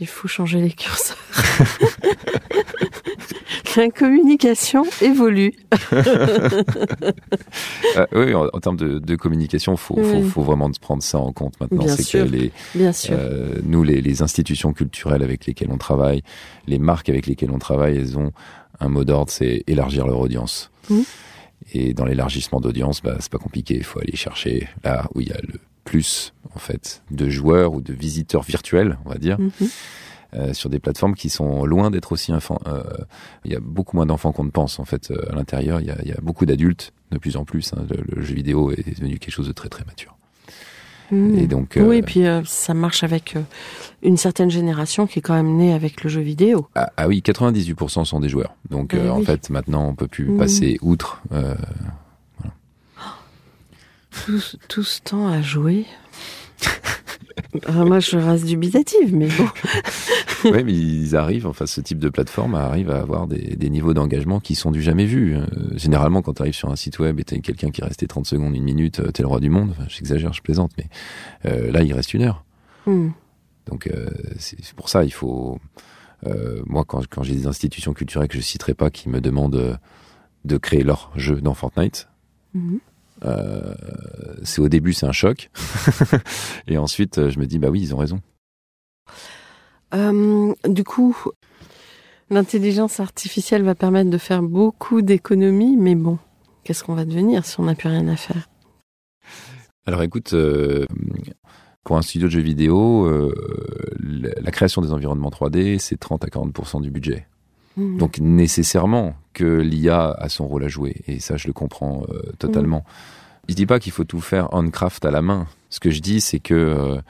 il faut changer les curseurs. La communication évolue. Euh, oui, en, en termes de, de communication, faut, faut, Oui. faut vraiment prendre ça en compte maintenant. Bien C'est sûr. que les, Bien sûr. euh, nous, les, les institutions culturelles avec lesquelles on travaille, les marques avec lesquelles on travaille, elles ont un mot d'ordre, c'est élargir leur audience. Et dans l'élargissement d'audience, bah, c'est pas compliqué. Il faut aller chercher là où il y a le plus, en fait, de joueurs ou de visiteurs virtuels, on va dire. Mhm. Euh, sur des plateformes qui sont loin d'être aussi enfants. Euh, il y a beaucoup moins d'enfants qu'on ne pense en fait euh, à l'intérieur. Il y a, il y a beaucoup d'adultes de plus en plus. hein. Le, le jeu vidéo est devenu quelque chose de très très mature. Mhm. Et donc, euh, Oui, puis euh, ça marche avec euh, une certaine génération qui est quand même née avec le jeu vidéo. ah, ah oui, 98% sont des joueurs. Donc Eh en oui. fait, maintenant, on peut plus Mhm. passer outre. Tout, tout ce temps à jouer. Alors moi, je reste dubitative, mais bon. ouais, mais ils arrivent, enfin, ce type de plateforme arrive à avoir des, des niveaux d'engagement qui sont du jamais vu. Euh, généralement, quand tu arrives sur un site web et t'as quelqu'un qui est resté 30 secondes, une minute, euh, t'es le roi du monde. Enfin, j'exagère, je plaisante, mais euh, là, il reste une heure. Hmm. Donc euh, c'est pour ça il faut moi quand, quand j'ai des institutions culturelles que je citerai pas qui me demandent de créer leur jeu dans Fortnite, Mhm. Euh, c'est au début c'est un choc et ensuite euh, je me dis bah oui ils ont raison. Euh, du coup, l'intelligence artificielle va permettre de faire beaucoup d'économies, mais bon, qu'est-ce qu'on va devenir si on n'a plus rien à faire? Alors écoute euh, pour un studio de jeux vidéo la création des environnements 3D c'est 30 à 40% du budget. Mhm. Donc nécessairement que l'IA a son rôle à jouer et ça je le comprends euh, totalement. Je dis pas qu'il faut tout faire on craft à la main. Ce que je dis c'est que euh,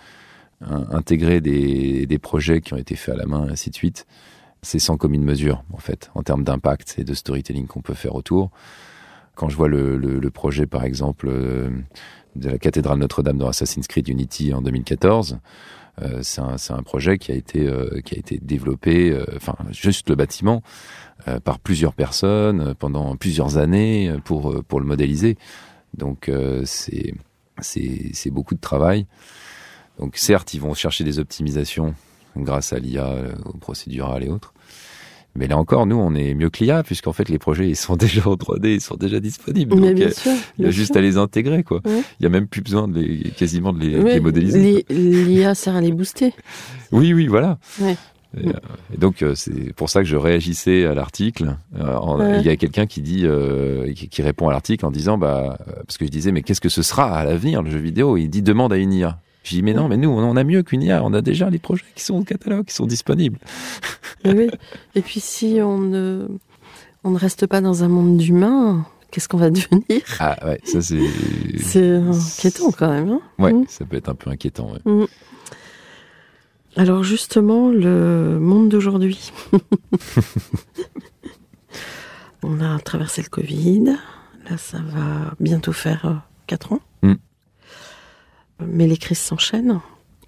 intégrer des, des projets qui ont été faits à la main et ainsi de suite, c'est sans commune mesure en fait en termes d'impact et de storytelling qu'on peut faire autour. Quand je vois le, le- le projet par exemple euh, de la cathédrale Notre-Dame dans Assassin's Creed Unity en 2014, euh, c'est un, c'est un projet qui a été euh, développé, euh, enfin juste le bâtiment, euh, par plusieurs personnes euh, pendant plusieurs années euh, pour euh, le modéliser. Donc euh, c'est beaucoup de travail. Donc certes, ils vont chercher des optimisations grâce à l'IA, euh, au procédural et autres. Mais là encore, nous, on est mieux que l'IA, puisqu'en fait, les projets, ils sont déjà en 3D, ils sont déjà disponibles. Mais Donc, bien euh, sûr. il y a juste sûr. à les intégrer, quoi. Ouais. Il y a même plus besoin de les, quasiment de les, de Ouais, les modéliser. L'IA sert à les booster. Oui, oui, voilà. Ouais. Et, euh, et donc euh, c'est pour ça que je réagissais à l'article. Ouais. Il y a quelqu'un qui dit, euh, qui, qui répond à l'article en disant, bah, parce que je disais, mais qu'est-ce que ce sera à l'avenir le jeu vidéo? Il dit demande à une IA. Je dis mais non, mais nous on a mieux qu'une IA. On a déjà les projets qui sont au catalogue, qui sont disponibles. Mais oui. Et puis si on ne, on ne reste pas dans un monde d'humains, qu'est-ce qu'on va devenir? Ah ouais, ça c'est. C'est inquiétant quand même. hein? Ouais, Mm. ça peut être un peu inquiétant. ouais. Alors justement, le monde d'aujourd'hui. On a traversé le Covid. Là, ça va bientôt faire 4 ans. Mm. Mais les crises s'enchaînent.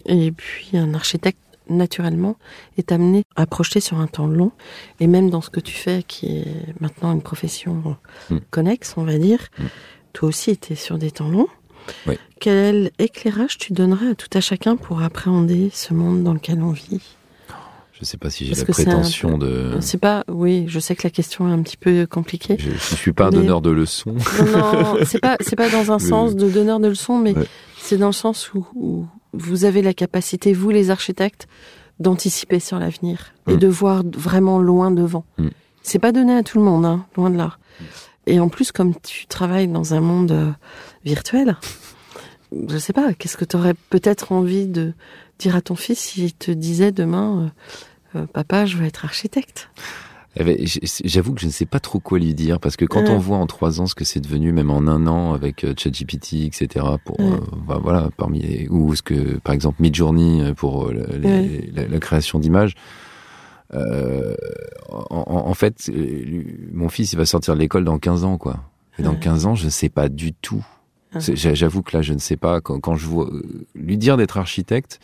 Et puis un architecte, naturellement, est amené à projeter sur un temps long. Et même dans ce que tu fais, qui est maintenant une profession Mm. connexe, on va dire, Mm. toi aussi, était sur des temps longs. Oui. Quel éclairage tu donnerais à tout à chacun pour appréhender ce monde dans lequel on vit? Je sais pas si j'ai la un prétention peu- de. C'est pas, oui, je sais que la question est un petit peu compliquée. Je, je suis pas un donneur de leçons. Non, non, c'est pas, c'est pas dans un Mais- sens de donneur de leçons, mais Ouais. c'est dans le sens où, où vous avez la capacité, vous les architectes, d'anticiper sur l'avenir et Mm. de voir vraiment loin devant. Mm. C'est pas donné à tout le monde, hein, loin de là. Et en plus, comme tu travailles dans un monde euh, virtuel, je sais pas, qu'est-ce que tu aurais peut-être envie de dire à ton fils s'il te disait demain, euh, euh, papa, je veux être architecte? Eh ben, J'avoue que je ne sais pas trop quoi lui dire parce que quand Ouais. on voit en trois ans ce que c'est devenu, même en un an avec euh, ChatGPT, etc. Pour Ouais. euh, bah, voilà parmi les- ou ce que par exemple Midjourney pour le- les- Ouais. la, la création d'images. Euh, en, fait, lui- mon fils il va sortir de l'école dans 15 ans quoi. Et dans Ouais. 15 ans, je ne sais pas du tout. J'a- J'avoue que là, je ne sais pas. Quand, quand je vois euh, lui dire d'être architecte,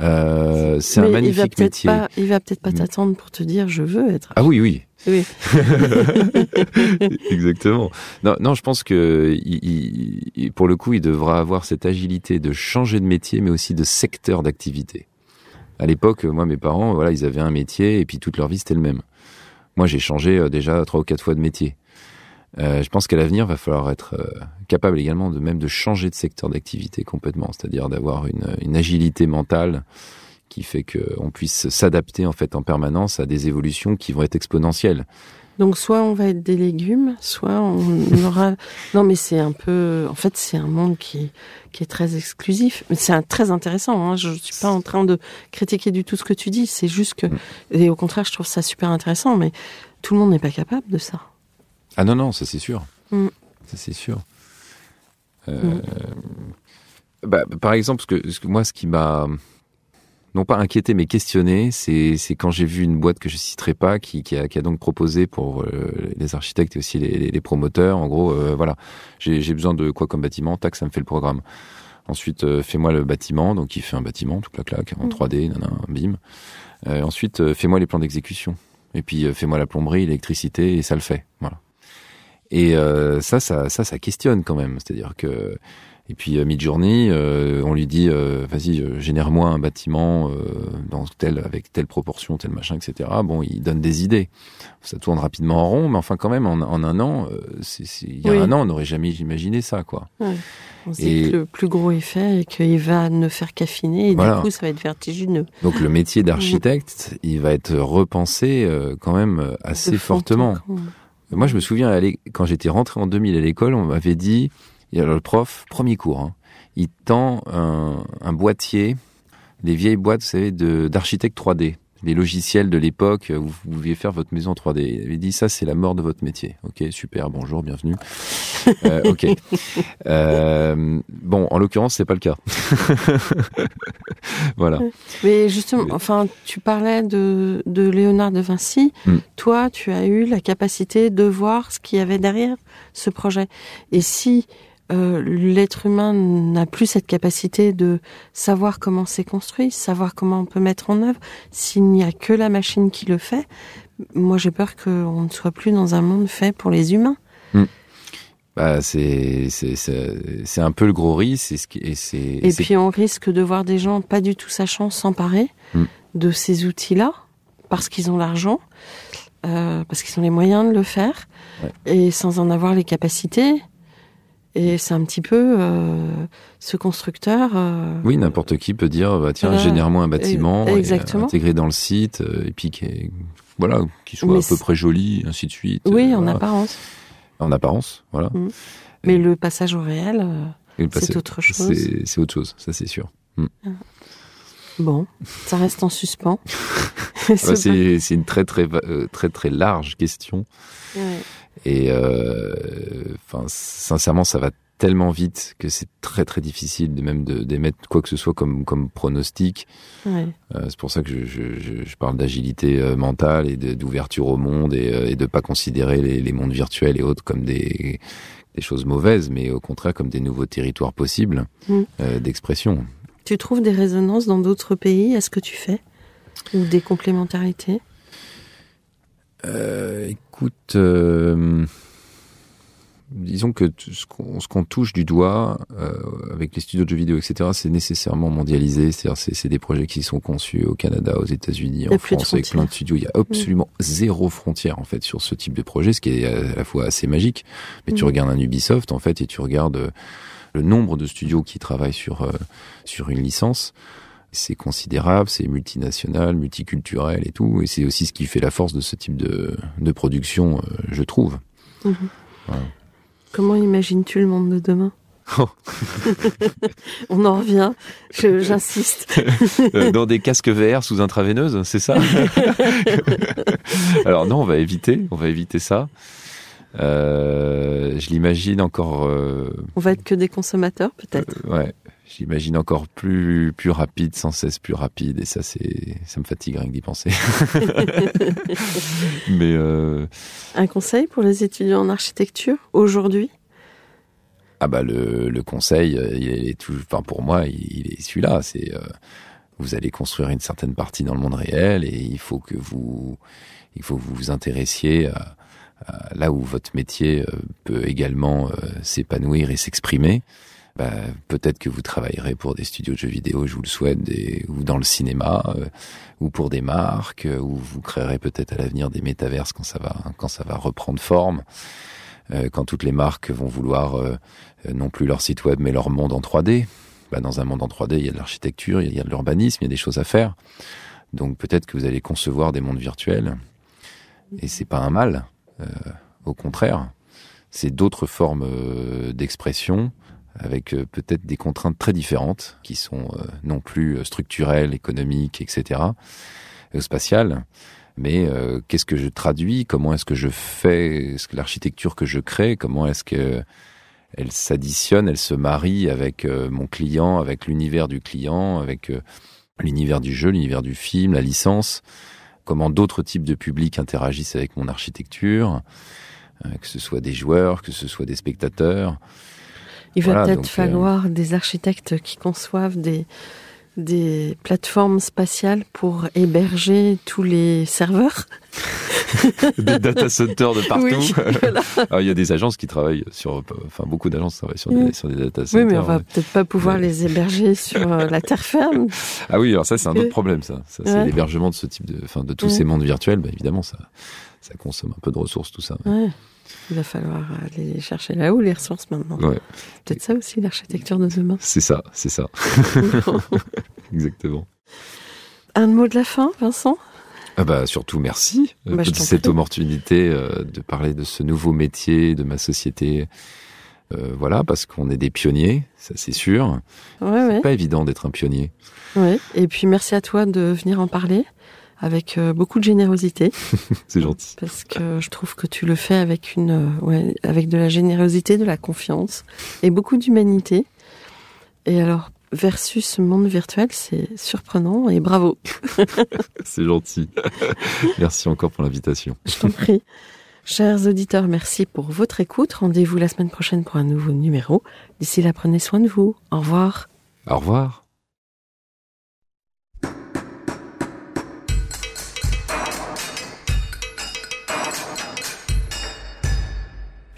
euh, c'est un Mais il va magnifique métier. pas, il va peut-être pas Mm. t'attendre pour te dire, je veux être. Ah oui, oui, Oui. Exactement. Non, non, je pense que il, il- il- pour le coup, il devra avoir cette agilité de changer de métier, mais aussi de secteur d'activité. À l'époque, moi, mes parents, voilà, ils avaient un métier et puis toute leur vie c'était le même. Moi, j'ai changé euh, déjà trois ou quatre fois de métier. Euh, je pense qu'à l'avenir, va falloir être euh, capable également de même de changer de secteur d'activité complètement, c'est-à-dire d'avoir une, une agilité mentale qui fait qu'on puisse s'adapter en fait en permanence à des évolutions qui vont être exponentielles. Donc soit on va être des légumes, soit on aura. Non, mais c'est un peu. En fait, c'est un monde qui qui est très exclusif. Mais c'est un- très intéressant. Hein. Je suis pas en train de critiquer du tout ce que tu dis. C'est juste que. Et au contraire, je trouve ça super intéressant. Mais tout le monde n'est pas capable de ça. Ah non, non, ça c'est sûr. Mm. Ça c'est sûr. Euh, Mm. bah, par exemple, ce que, ce que moi, ce qui m'a non pas inquiété mais questionné, c'est quand j'ai vu une boîte que je citerai pas qui, qui, a, qui a donc proposé pour euh, les architectes et aussi les, promoteurs, en gros, euh, voilà, j'ai besoin de quoi comme bâtiment, tac, ça me fait le programme. Ensuite, euh, fais-moi le bâtiment, donc il fait un bâtiment, toute la claque, en Mm. 3D, nanana, bim. Ensuite, fais-moi les plans d'exécution. Et puis, fais-moi la plomberie, l'électricité, et ça le fait. Voilà. Et euh, ça, ça, ça, ça questionne quand même. C'est-à-dire que et puis euh, Midjourney, euh, on lui dit, euh, vas-y, génère-moi un bâtiment euh, dans tel, avec telle proportion, tel machin, etc. Bon, il donne des idées. Ça tourne rapidement en rond, mais enfin quand même, en, en un an, c'est- c'est- il y a Oui. un an, on n'aurait jamais imaginé ça, quoi. On se Et- que le plus gros est fait et qu'il va ne faire qu'affiner. Et Voilà. du coup, ça va être vertigineux. Donc le métier d'architecte, il va être repensé quand même assez fortement. Moi, je me souviens, quand j'étais rentré en 2000 à l'école, on m'avait dit, le prof, premier cours, hein, il tend un, boîtier, des vieilles boîtes, vous savez, de- d'architecte 3D, les logiciels de l'époque vous pouviez faire votre maison en 3D. Il avait dit, ça, c'est la mort de votre métier. Ok, super, bonjour, bienvenue. Euh, ok. Euh, bon, en l'occurrence, c'est pas le cas. voilà. Mais justement, enfin, tu parlais de, de Léonard de Vinci. Mm. Toi, tu as eu la capacité de voir ce qu'il y avait derrière ce projet. Et si euh, l'être humain n'a plus cette capacité de savoir comment c'est construit, savoir comment on peut mettre en œuvre, s'il n'y a que la machine qui le fait, moi j'ai peur qu'on ne soit plus dans un monde fait pour les humains. Bah, c'est un peu le gros risque et ce qui et c'est Et c'est- puis on risque de voir des gens pas du tout sachant s'emparer Mm. de ces outils-là parce qu'ils ont l'argent, euh, parce qu'ils ont les moyens de le faire Ouais. et sans en avoir les capacités. Et c'est un petit peu euh, ce constructeur. euh, Oui, n'importe qui peut dire, bah, tiens, génère-moi un bâtiment, et, intégré dans le site, et puis qui est- voilà, qui soit Mais à peu près joli, ainsi de suite. Oui, en voilà. apparence. En apparence, voilà. Mm. Mais le passage au réel, euh, C'est autre chose. C'est autre chose, ça c'est sûr. bon, ça reste en suspens. Bah, C'est une très très euh, très très large question, ouais. et euh, enfin sincèrement, ça va tellement vite que c'est très très difficile de même d'émettre quoi que ce soit comme comme pronostic. Ouais. Euh, c'est pour ça que je, je, parle d'agilité euh, mentale et d'ouverture au monde et, euh, et de pas considérer les, les mondes virtuels et autres comme des, des choses mauvaises, mais au contraire comme des nouveaux territoires possibles Mm. euh, d'expression. Tu trouves des résonances dans d'autres pays à ce que tu fais? Ou des complémentarités? Euh, écoute, disons que ce qu'on touche du doigt euh, avec les studios de jeux vidéo, etc., c'est nécessairement mondialisé. C'est-à-dire, c'est des projets qui sont conçus au Canada, aux États-Unis, en France, avec plein de studios. Il y a absolument zéro frontière en fait sur ce type de projet, ce qui est à la fois assez magique. Mais tu Mhm. regardes un Ubisoft en fait et tu regardes euh, le nombre de studios qui travaillent sur euh, sur une licence. C'est considérable, c'est multinational, multiculturel et tout, et c'est aussi ce qui fait la force de ce type de, de production, euh, je trouve. Comment imagines-tu le monde de demain Oh. On en revient, j'insiste. Euh, dans des casques VR sous intraveineuse, c'est ça Alors non, on va éviter, on va éviter ça. Euh, je l'imagine encore, euh, On va être que des consommateurs, peut-être. euh, ouais, j'imagine encore plus plus rapide, sans cesse plus rapide, et ça c'est, ça me fatigue rien que d'y penser. Mais euh, Un conseil pour les étudiants en architecture aujourd'hui? Ah bah le, le conseil, euh, il est tout, enfin pour moi, il, il est celui-là. C'est euh, vous allez construire une certaine partie dans le monde réel, et il faut que vous, il faut que vous vous intéressiez à, à là où votre métier peut également s'épanouir et s'exprimer. Bah, peut-être que vous travaillerez pour des studios de jeux vidéo, je vous le souhaite, des, ou dans le cinéma, euh, ou pour des marques, euh, ou vous créerez peut-être à l'avenir des métaverses quand ça va, quand ça va reprendre forme, euh, quand toutes les marques vont vouloir euh, non plus leur site web mais leur monde en 3D. Bah, dans un monde en 3D, il y a de l'architecture, il y a de l'urbanisme, il y a des choses à faire. Donc peut-être que vous allez concevoir des mondes virtuels, et c'est pas un mal. Euh, au contraire, c'est d'autres formes euh, d'expression avec euh, peut-être des contraintes très différentes qui sont euh, non plus euh, structurelles, économiques, etc., spatiales. Mais euh, qu'est-ce que je traduis? Comment est-ce que je fais? L'architecture que je crée Comment est-ce que elle s'additionne, elle se marie avec euh, mon client, avec l'univers du client, avec l'univers du jeu, l'univers du film, la licence? Comment d'autres types de publics interagissent avec mon architecture Que ce soit des joueurs, que ce soit des spectateurs? Il va Voilà, peut-être donc, euh, falloir des architectes qui conçoivent des, des plateformes spatiales pour héberger tous les serveurs. des data centers de partout. Oui, voilà. Alors, il y a des agences qui travaillent sur, enfin beaucoup d'agences travaillent sur des, Oui. sur des data Oui, centers. mais on va ouais. peut-être pas pouvoir Ouais. les héberger sur euh, la terre ferme. Ah oui, alors ça c'est un Oui. autre problème, ça. Ça, c'est Ouais. l'hébergement de ce type de, enfin de tous Ouais. ces mondes virtuels. Bah, évidemment, ça, ça consomme un peu de ressources, tout ça. Ouais. Il va falloir aller chercher là-haut, les ressources maintenant. Ouais, Peut-être ça aussi, l'architecture de demain. c'est ça, c'est ça, exactement. Un mot de la fin, Vincent? Ah bah surtout merci euh, Bah, t'en cette prie. opportunité euh, de parler de ce nouveau métier, de ma société. Euh, voilà, parce qu'on est des pionniers, ça c'est sûr. Ouais, ouais. C'est pas évident d'être un pionnier. ouais. Et puis merci à toi de venir en parler avec euh, beaucoup de générosité, C'est gentil. parce que je trouve que tu le fais avec une, euh, ouais, avec de la générosité, de la confiance et beaucoup d'humanité. Et alors versus monde virtuel, c'est surprenant et bravo. C'est gentil. merci encore pour l'invitation. Je t'en prie. Chers auditeurs, merci pour votre écoute. Rendez-vous la semaine prochaine pour un nouveau numéro. D'ici là, prenez soin de vous. Au revoir. Au revoir.